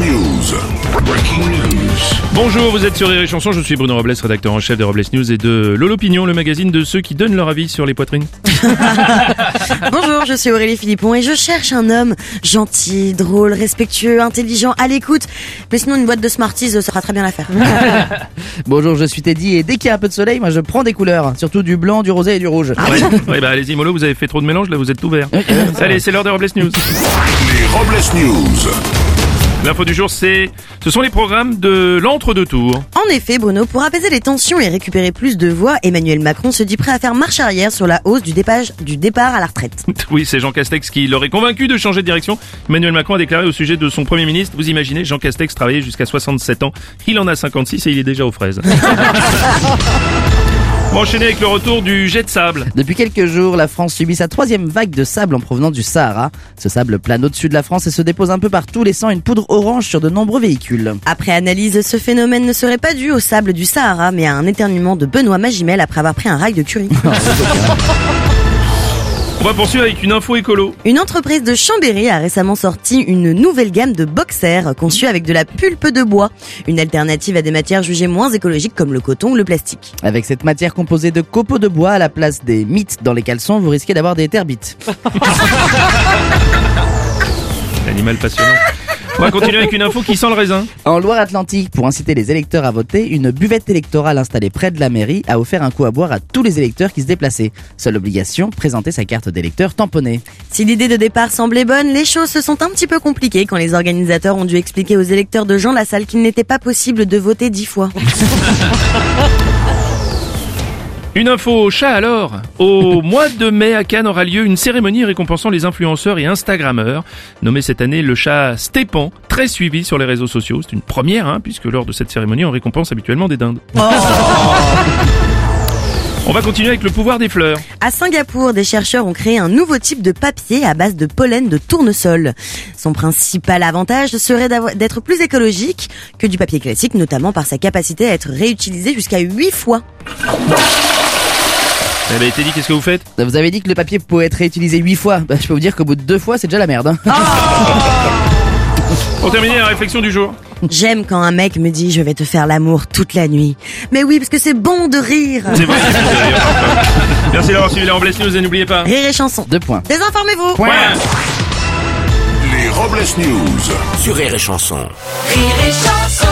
Les Robles News. Breaking news. Bonjour, vous êtes sur Rire et Chanson, je suis Bruno Robles, rédacteur en chef de Robles News et de Lolopinion, le magazine de ceux qui donnent leur avis sur les poitrines. Bonjour, je suis Aurélie Philippon et je cherche un homme gentil, drôle, respectueux, intelligent, à l'écoute. Mais sinon, une boîte de Smarties euh, sera très bien l'affaire. Bonjour, je suis Teddy et dès qu'il y a un peu de soleil, moi je prends des couleurs, surtout du blanc, du rosé et du rouge. Ouais, ouais, bah allez-y mollo, vous avez fait trop de mélange, là vous êtes tout vert. Allez, c'est l'heure de Robles News. Les Robles News. L'info du jour, c'est, ce sont les programmes de l'entre-deux tours. En effet, Bruno, pour apaiser les tensions et récupérer plus de voix, Emmanuel Macron se dit prêt à faire marche arrière sur la hausse du départ, du départ à la retraite. Oui, c'est Jean Castex qui l'aurait convaincu de changer de direction. Emmanuel Macron a déclaré au sujet de son premier ministre, vous imaginez, Jean Castex travaillait jusqu'à 67 ans, il en a 56 et il est déjà aux fraises. On va enchaîner avec le retour du jet de sable. Depuis quelques jours, la France subit sa troisième vague de sable en provenance du Sahara. Ce sable plane au-dessus de la France et se dépose un peu partout, laissant une poudre orange sur de nombreux véhicules. Après analyse, ce phénomène ne serait pas dû au sable du Sahara, mais à un éternuement de Benoît Magimel après avoir pris un rail de curie. On va poursuivre avec une info écolo. Une entreprise de Chambéry a récemment sorti une nouvelle gamme de boxers conçus avec de la pulpe de bois, une alternative à des matières jugées moins écologiques comme le coton ou le plastique. Avec cette matière composée de copeaux de bois à la place des mythes dans les caleçons, vous risquez d'avoir des terbites. Animal passionnant. On va continuer avec une info qui sent le raisin. En Loire-Atlantique, pour inciter les électeurs à voter, une buvette électorale installée près de la mairie a offert un coup à boire à tous les électeurs qui se déplaçaient. Seule obligation, présenter sa carte d'électeur tamponnée. Si l'idée de départ semblait bonne, les choses se sont un petit peu compliquées quand les organisateurs ont dû expliquer aux électeurs de Jean Lassalle qu'il n'était pas possible de voter dix fois. Une info au chat alors. Au mois de mai à Cannes aura lieu une cérémonie récompensant les influenceurs et Instagrammeurs. Nommé cette année le chat Stépan, très suivi sur les réseaux sociaux. C'est une première, hein, puisque lors de cette cérémonie on récompense habituellement des dindes. On va continuer avec le pouvoir des fleurs. À Singapour, des chercheurs ont créé un nouveau type de papier à base de pollen de tournesol. Son principal avantage serait d'être plus écologique que du papier classique, notamment par sa capacité à être réutilisé jusqu'à 8 fois. Eh ben, Teddy, qu'est-ce que vous faites Vous avez dit que le papier pouvait être réutilisé 8 fois. Bah, je peux vous dire qu'au bout de deux fois, c'est déjà la merde. hein. Pour terminer, la réflexion du jour. J'aime quand un mec me dit je vais te faire l'amour toute la nuit. Mais oui, parce que c'est bon de rire. C'est vrai, c'est bon, d'ailleurs. Merci d'avoir suivi les Robles News et n'oubliez pas. Rire et chanson. Deux points. Désinformez-vous. Point. Les Robles News. Sur Rire et Chanson. Rire et chanson